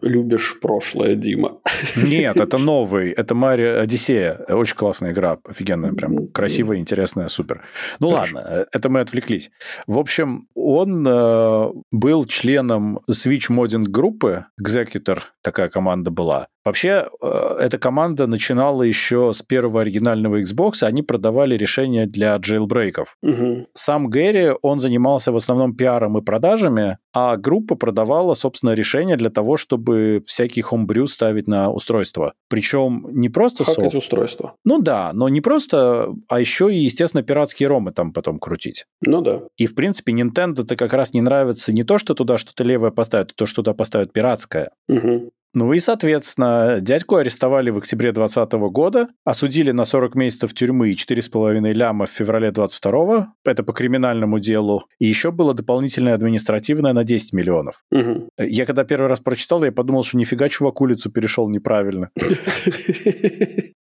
любишь прошлое, Дима. Нет, это новый. Это Марио Одиссея. Очень классная игра. Офигенная. Прям красивая, интересная, супер. Ну Хорошо. ладно, э, это мы отвлеклись. В общем, он э, был членом Switch Modding группы. Executor такая команда была. Вообще, э, эта команда начинала еще с первого оригинального Xbox, они продавали решения для джейлбрейков. Угу. Сам Гэри, он занимался в основном пиаром и продажами, а группа продавала, собственно, решения для того, чтобы всякий хомбрю ставить на устройство. Причем не просто Хакать софт. устройство. Ну да, но не просто, а еще и, естественно, пиратские ромы там потом крутить. Ну да. И, в принципе, Nintendo-то как раз не нравится не то, что туда что-то левое поставят, а то, что туда поставят пиратское. Угу. Ну и, соответственно, дядьку арестовали в октябре 2020 года, осудили на 40 месяцев тюрьмы и 4,5 ляма в феврале 22 это по криминальному делу, и еще было дополнительное административное на 10 миллионов. Угу. Я когда первый раз прочитал, я подумал, что нифига чувак улицу перешел неправильно.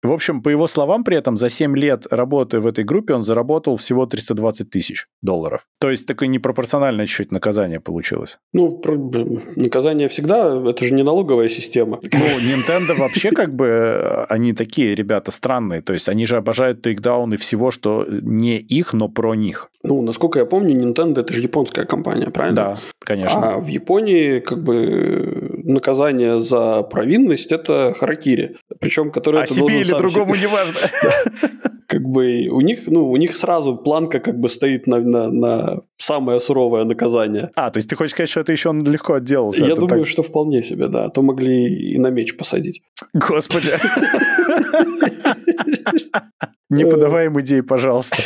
В общем, по его словам, при этом за 7 лет работы в этой группе он заработал всего 320 тысяч долларов. То есть такое непропорциональное чуть-чуть наказание получилось. Ну, наказание всегда, это же не налоговая система система. Ну, Nintendo вообще как бы, э, они такие ребята странные. То есть, они же обожают тейкдауны всего, что не их, но про них. Ну, насколько я помню, Nintendo это же японская компания, правильно? Да, конечно. А в Японии как бы наказание за провинность это харакири. Причем, который а себе или другому не важно. Как бы у них, ну, у них сразу планка как бы стоит на, на, на самое суровое наказание. А, то есть ты хочешь сказать, что это еще он легко отделался? Я думаю, так... что вполне себе, да. А то могли и на меч посадить. Господи. Не подавай им идеи, пожалуйста.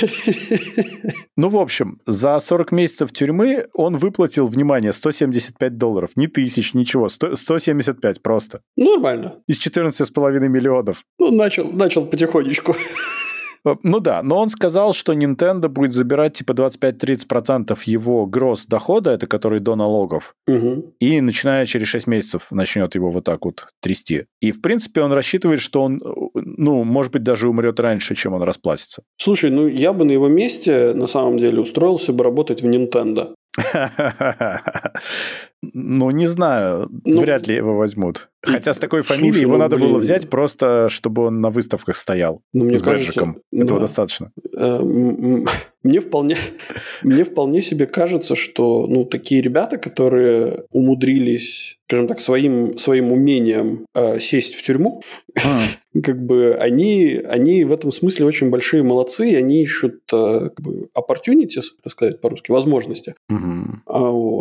Ну, в общем, за 40 месяцев тюрьмы он выплатил, внимание, 175 долларов. Не тысяч, ничего. 100, 175 просто. Нормально. Из 14,5 миллионов. Ну, начал, начал потихонечку. Э, ну да, но он сказал, что Nintendo будет забирать типа 25-30% его гроз дохода, это который до налогов, угу. и начиная через 6 месяцев начнет его вот так вот трясти. И в принципе он рассчитывает, что он, ну, может быть, даже умрет раньше, чем он расплатится. Слушай, ну я бы на его месте на самом деле устроился бы работать в Nintendo. Ну, не знаю, ну, вряд ли его возьмут. Хотя с такой фамилией слушай, его ну, надо блин. было взять просто, чтобы он на выставках стоял ну, мне с кажется, бэджиком. Этого да. достаточно. Э, мне вполне, мне вполне себе кажется, что ну, такие ребята, которые умудрились, скажем так, своим, своим умением э, сесть в тюрьму. Как бы они, они в этом смысле очень большие молодцы, и они ищут э, как бы opportunities, так сказать по-русски, возможности, угу.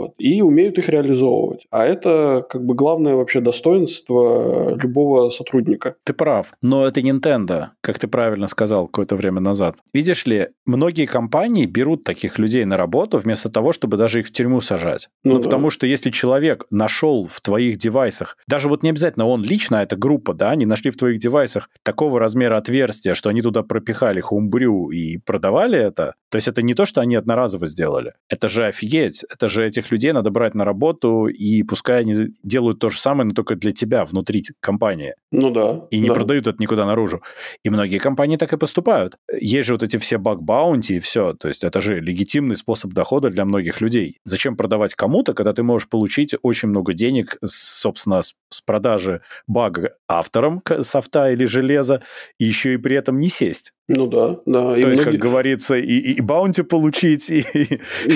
Вот, и умеют их реализовывать. А это как бы главное вообще достоинство любого сотрудника. Ты прав, но это Nintendo, как ты правильно сказал какое-то время назад. Видишь ли, многие компании берут таких людей на работу вместо того, чтобы даже их в тюрьму сажать. Ну, ну да. потому что если человек нашел в твоих девайсах, даже вот не обязательно он лично, а это группа, да, они нашли в твоих девайсах такого размера отверстия, что они туда пропихали хумбрю и продавали это, то есть это не то, что они одноразово сделали. Это же офигеть. Это же этих людей надо брать на работу, и пускай они делают то же самое, но только для тебя внутри компании. Ну да. И не да. продают это никуда наружу. И многие компании так и поступают. Есть же вот эти все баг-баунти и все. То есть это же легитимный способ дохода для многих людей. Зачем продавать кому-то, когда ты можешь получить очень много денег, собственно, с, с продажи бага авторам софта или железа, и еще и при этом не сесть? Ну да, да. И То многие... есть, как говорится, и, и баунти получить, и...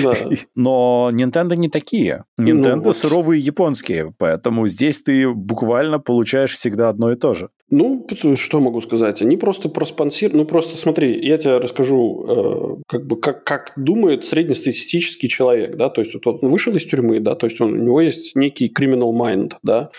Да. Но Nintendo не такие. Nintendo ну, вот. суровые японские, поэтому здесь ты буквально получаешь всегда одно и то же. Ну, что могу сказать? Они просто проспонсировали... Ну, просто смотри, я тебе расскажу, э, как бы, как, как думает среднестатистический человек, да, то есть вот он вышел из тюрьмы, да, то есть он, у него есть некий criminal mind, да,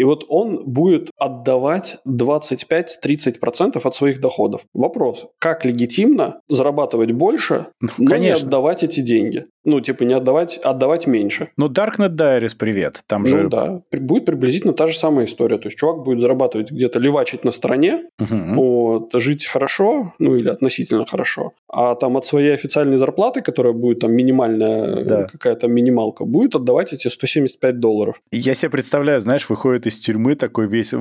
и вот он будет отдавать 25-30% от своих доходов. Вопрос, как легитимно зарабатывать больше, ну, но Конечно. не отдавать эти деньги? Ну, типа не отдавать, отдавать меньше. Ну, Darknet Diaries, привет. Там ну, же... да. Будет приблизительно та же самая история. То есть, чувак будет зарабатывать где-то, левачить на стороне, угу. вот, жить хорошо, ну, или относительно хорошо, а там от своей официальной зарплаты, которая будет там минимальная, да. какая-то минималка, будет отдавать эти 175 долларов. Я себе представляю, знаешь, выходит из тюрьмы такой весь, э,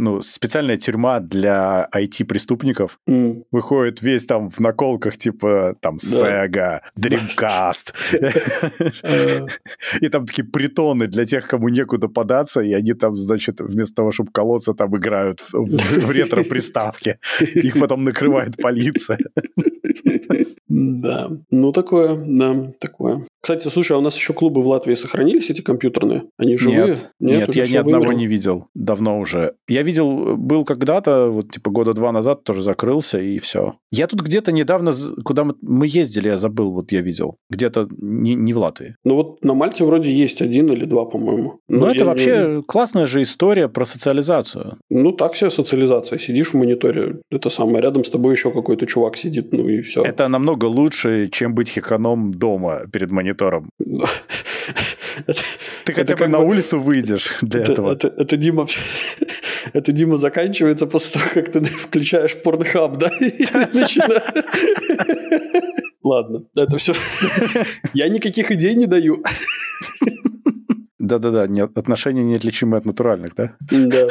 ну, специальная тюрьма для IT-преступников. Mm. Выходит весь там в наколках, типа, там, Sega, Dreamcast. И там такие притоны для тех, кому некуда податься, и они там, значит, вместо того, чтобы колоться, там играют в ретро-приставке. Их потом накрывает полиция. Да, ну такое, да, такое. Кстати, слушай, а у нас еще клубы в Латвии сохранились, эти компьютерные? Они живые? Нет, нет, нет я ни одного вымерли? не видел. Давно уже. Я видел, был когда-то, вот типа года два назад тоже закрылся, и все. Я тут где-то недавно, куда мы, мы ездили, я забыл, вот я видел. Где-то не, не в Латвии. Ну вот на Мальте вроде есть один или два, по-моему. Ну это вообще не... классная же история про социализацию. Ну так себе социализация. Сидишь в мониторе, это самое, рядом с тобой еще какой-то чувак сидит, ну и все. Это намного лучше, чем быть хиканом дома перед монитором монитором. Ты хотя бы на улицу выйдешь для этого. Это Дима... Это Дима заканчивается после того, как ты включаешь порнхаб, да? Ладно, это все. Я никаких идей не даю. Да-да-да, отношения неотличимы от натуральных, да? Да.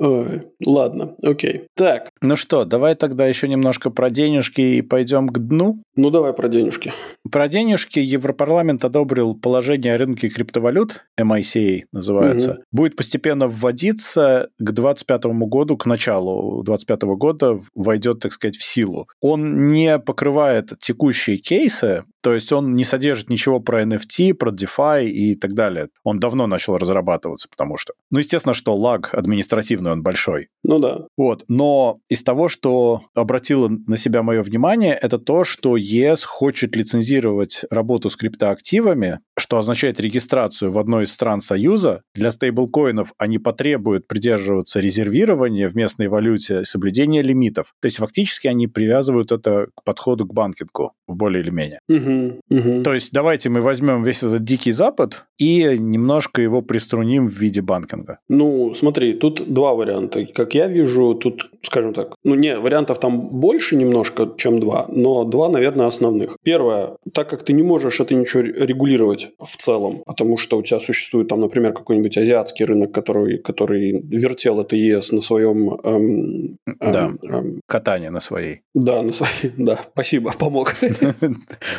Ой, ладно, окей. Так. Ну что, давай тогда еще немножко про денежки и пойдем к дну. Ну, давай про денежки. Про денежки Европарламент одобрил положение о рынке криптовалют, MICA называется. Угу. Будет постепенно вводиться к 2025 году, к началу 2025 года войдет, так сказать, в силу. Он не покрывает текущие кейсы, то есть он не содержит ничего про NFT, про DeFi и так далее. Он давно начал разрабатываться, потому что... Ну, естественно, что лаг административный, он большой. Ну да. Вот. Но из того, что обратило на себя мое внимание, это то, что ЕС хочет лицензировать работу с криптоактивами, что означает регистрацию в одной из стран Союза. Для стейблкоинов они потребуют придерживаться резервирования в местной валюте, соблюдения лимитов. То есть фактически они привязывают это к подходу к банкингу, в более или менее. Угу, угу. То есть давайте мы возьмем весь этот дикий запад и немножко его приструним в виде банкинга. Ну, смотри, тут два варианта. Как я вижу, тут, скажем так, ну не, вариантов там больше немножко, чем два, но два, наверное, основных. Первое, так как ты не можешь это ничего регулировать в целом, потому что у тебя существует там, например, какой-нибудь азиатский рынок, который, который вертел это ЕС на своем... Эм, эм, да, эм, катание на своей. Да, на своей, да, спасибо, помог.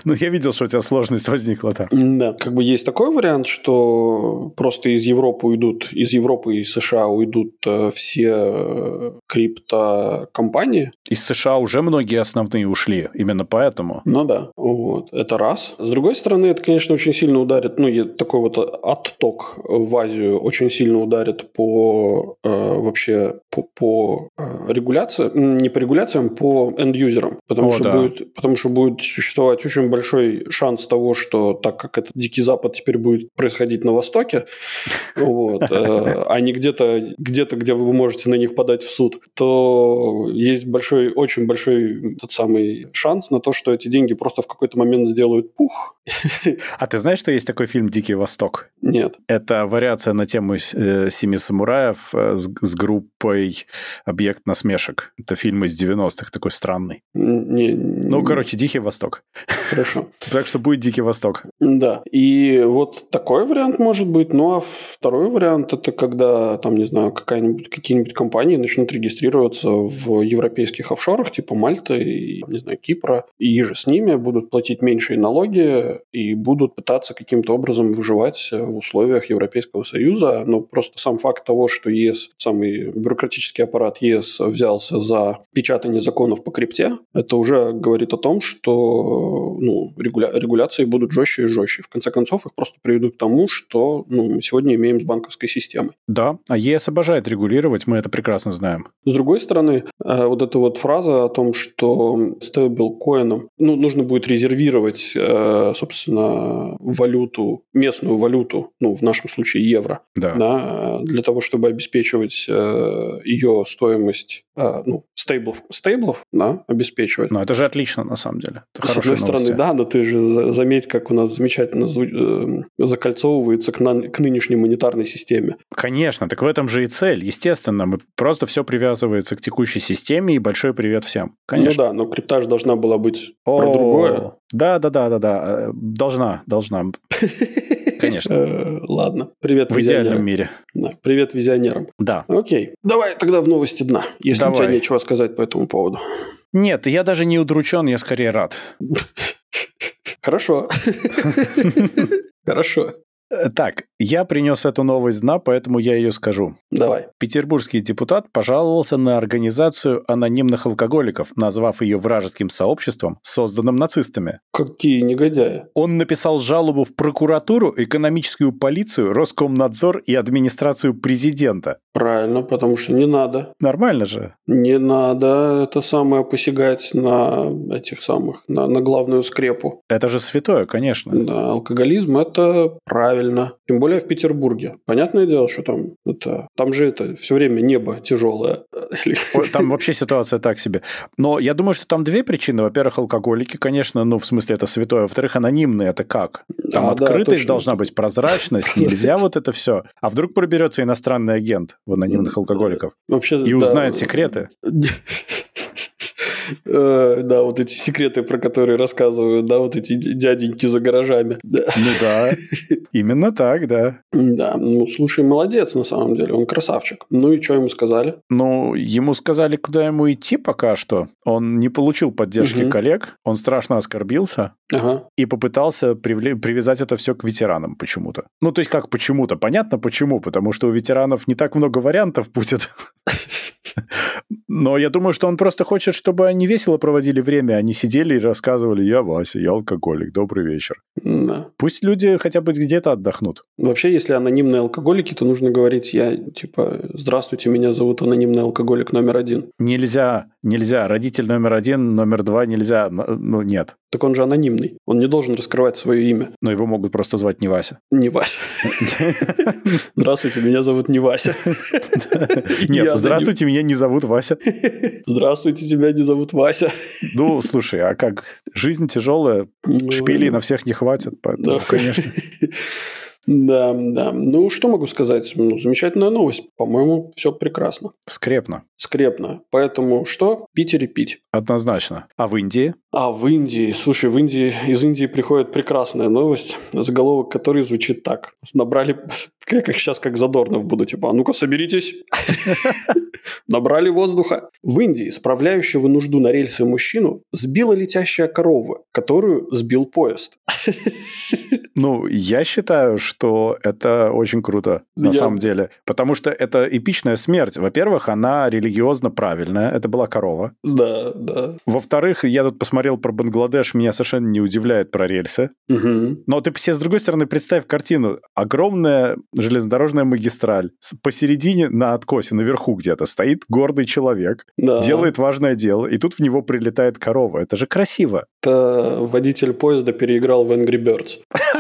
Ну, я видел, что у тебя сложность возникла там. Да, как бы есть такой вариант, что просто из Европы уйдут, из Европы и США уйдут э, все э, криптокомпании. Из США уже многие основные ушли, именно поэтому. Ну да, вот, это раз. С другой стороны, это, конечно, очень сильно ударит, ну, такой вот отток в Азию очень сильно ударит по э, вообще по, по э, регуляции, не по регуляциям, по энд-юзерам, потому, О, что да. будет, потому что будет существовать очень большой шанс того, что так как этот Дикий Запад теперь будет происходить на Востоке, вот, э, а не где-то, где-то, где вы можете на них подать в суд, то есть большой, очень большой тот самый шанс на то, что эти деньги просто в какой-то момент сделают пух. А ты знаешь, что есть такой фильм «Дикий Восток»? Нет. Это вариация на тему э, «Семи самураев» э, с, с группой «Объект насмешек». Это фильм из 90-х, такой странный. Не, ну, короче, «Дикий Восток». Хорошо. Так что будет Дикий Восток. Да. И вот такой вариант может быть. Ну, а второй вариант – это когда, там, не знаю, какая-нибудь, какие-нибудь компании начнут регистрироваться в европейских офшорах, типа Мальты и, не знаю, Кипра, и же с ними будут платить меньшие налоги, и будут пытаться каким-то образом выживать в условиях Европейского Союза. Но просто сам факт того, что ЕС, самый бюрократический аппарат ЕС взялся за печатание законов по крипте, это уже говорит о том, что ну, регуля... регуляции будут жестче и жестче. В конце концов, их просто приведут к тому, что ну, мы сегодня имеем с банковской системой. Да, а ЕС обожает регулировать, мы это прекрасно знаем. С другой стороны, э, вот эта вот фраза о том, что стейблкоином ну, нужно будет резервировать, э, собственно, валюту, местную валюту, ну, в нашем случае евро, да. Да, для того, чтобы обеспечивать э, ее стоимость, ну, стейблов, стейблов, да, обеспечивать. Ну, это же отлично, на самом деле. Это С одной стороны, новости. да, но ты же заметь, как у нас замечательно закольцовывается к, на, к нынешней монетарной системе. Конечно, так в этом же и цель. Естественно, мы просто все привязывается к текущей системе, и большой привет всем. Конечно. Ну да, но крипта же должна была быть О, про другое. Да, да, да, да, да. Должна, должна. Конечно. Э, ладно. Привет В идеальном мире. Да. Привет визионерам. Да. Окей. Давай тогда в новости дна, если у тебя нечего сказать по этому поводу. Нет, я даже не удручен, я скорее рад. Хорошо. Хорошо. Э, так, я принес эту новость дна, поэтому я ее скажу. Давай. Петербургский депутат пожаловался на организацию анонимных алкоголиков, назвав ее вражеским сообществом, созданным нацистами. Какие негодяи. Он написал жалобу в прокуратуру, экономическую полицию, Роскомнадзор и администрацию президента. Правильно, потому что не надо. Нормально же. Не надо это самое посягать на этих самых, на, на главную скрепу. Это же святое, конечно. Да, алкоголизм это правильно. Тем более в Петербурге. Понятное дело, что там это, там же это все время небо тяжелое. Там вообще ситуация так себе. Но я думаю, что там две причины. Во-первых, алкоголики, конечно, ну, в смысле, это святое. Во-вторых, анонимные, это как? Там а, открытость да, должна быть, прозрачность, нельзя вот это все. А вдруг проберется иностранный агент в анонимных алкоголиков Вообще, и узнает секреты? Э, да, вот эти секреты, про которые рассказывают, да, вот эти дяденьки за гаражами. Ну да, именно так, да. Да, ну, слушай, молодец на самом деле, он красавчик. Ну и что ему сказали? Ну, ему сказали, куда ему идти пока что. Он не получил поддержки коллег, он страшно оскорбился и попытался привязать это все к ветеранам почему-то. Ну, то есть как почему-то? Понятно почему, потому что у ветеранов не так много вариантов будет. Но я думаю, что он просто хочет, чтобы они весело проводили время, они сидели и рассказывали, я Вася, я алкоголик, добрый вечер. Да. Пусть люди хотя бы где-то отдохнут. Вообще, если анонимные алкоголики, то нужно говорить, я типа, здравствуйте, меня зовут анонимный алкоголик номер один. Нельзя, нельзя. Родитель номер один, номер два нельзя. Ну, нет. Так он же анонимный. Он не должен раскрывать свое имя. Но его могут просто звать не Вася. Не Вася. Здравствуйте, меня зовут не Вася. Нет, здравствуйте, меня не зовут Вася. Здравствуйте, тебя не зовут Вася. Ну, слушай, а как? Жизнь тяжелая, ну, шпилей на всех не хватит, поэтому, конечно. Да, да. Ну, что могу сказать? Ну, замечательная новость. По-моему, все прекрасно. Скрепно. Скрепно. Поэтому что? Пить или пить? Однозначно. А в Индии? А в Индии, слушай, в Индии, из Индии приходит прекрасная новость, заголовок которой звучит так. Набрали, как, как сейчас, как Задорнов буду, типа, а ну-ка соберитесь. Набрали воздуха. В Индии справляющего нужду на рельсы мужчину сбила летящая корова, которую сбил поезд. Ну, я считаю, что это очень круто, на я... самом деле. Потому что это эпичная смерть. Во-первых, она религиозно правильная. Это была корова. Да, да. Во-вторых, я тут посмотрел про Бангладеш, меня совершенно не удивляет про рельсы. Угу. Но ты все с другой стороны представь картину. Огромная железнодорожная магистраль. Посередине на откосе, наверху где-то, стоит гордый человек, да. делает важное дело, и тут в него прилетает корова. Это же красиво. Это водитель поезда переиграл в Angry Birds.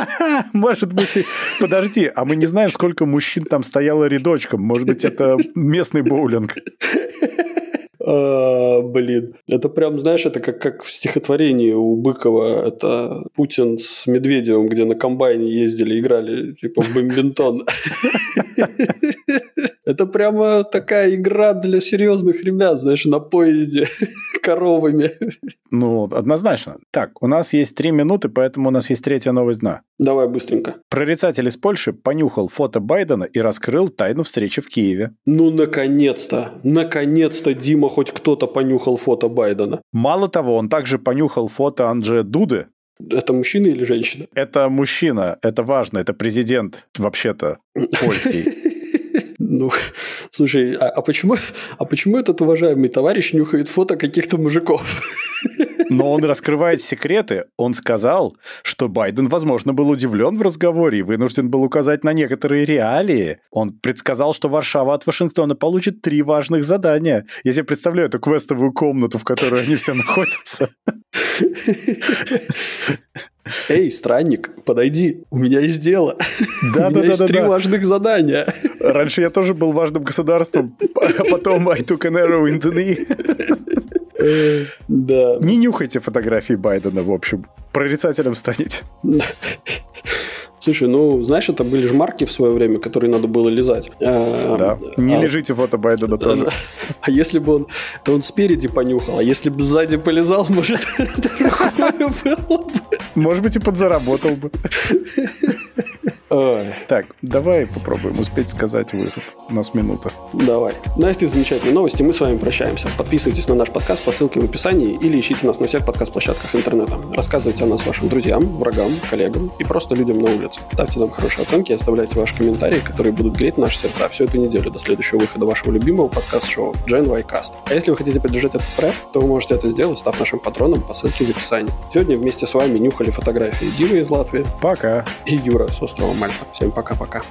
Может быть, подожди, а мы не знаем, сколько мужчин там стояло рядочком. Может быть, это местный боулинг. А, блин, это прям, знаешь, это как, как в стихотворении у Быкова, это Путин с Медведевым, где на комбайне ездили, играли, типа, в бомбинтон. Это прямо такая игра для серьезных ребят, знаешь, на поезде коровами. Ну, однозначно. Так, у нас есть три минуты, поэтому у нас есть третья новость дна. Давай быстренько. Прорицатель из Польши понюхал фото Байдена и раскрыл тайну встречи в Киеве. Ну, наконец-то! Наконец-то, Дима, хоть кто-то понюхал фото Байдена. Мало того, он также понюхал фото Анджея Дуды, Это мужчина или женщина? Это мужчина, это важно, это президент вообще-то польский. Ну, слушай, а, а, почему, а почему этот уважаемый товарищ нюхает фото каких-то мужиков? Но он раскрывает секреты. Он сказал, что Байден, возможно, был удивлен в разговоре и вынужден был указать на некоторые реалии. Он предсказал, что Варшава от Вашингтона получит три важных задания. Я себе представляю эту квестовую комнату, в которой они все находятся. Эй, странник, подойди, у меня есть дело. Да, у да, меня да, есть да, три да. важных задания. Раньше я тоже был важным государством, а потом I took an arrow in the knee. Да. Не нюхайте фотографии Байдена, в общем. Прорицателем станете. Слушай, ну, знаешь, это были же марки в свое время, которые надо было лизать. А, да. Не а, лежите фото Байдена тоже. А если бы он... То он спереди понюхал, а если бы сзади полезал, может. Может быть, и подзаработал бы. Так, давай попробуем успеть сказать выход. У нас минута. Давай. На этой замечательной новости мы с вами прощаемся. Подписывайтесь на наш подкаст по ссылке в описании или ищите нас на всех подкаст-площадках интернета. Рассказывайте о нас вашим друзьям, врагам, коллегам и просто людям на улице. Ставьте нам хорошие оценки и оставляйте ваши комментарии, которые будут греть наши сердца всю эту неделю до следующего выхода вашего любимого подкаст-шоу Gen Y Cast. А если вы хотите поддержать этот проект, то вы можете это сделать, став нашим патроном по ссылке в описании. Сегодня вместе с вами нюхали фотографии Димы из Латвии. Пока. И Юра с острова Мальта. Всем пока-пока.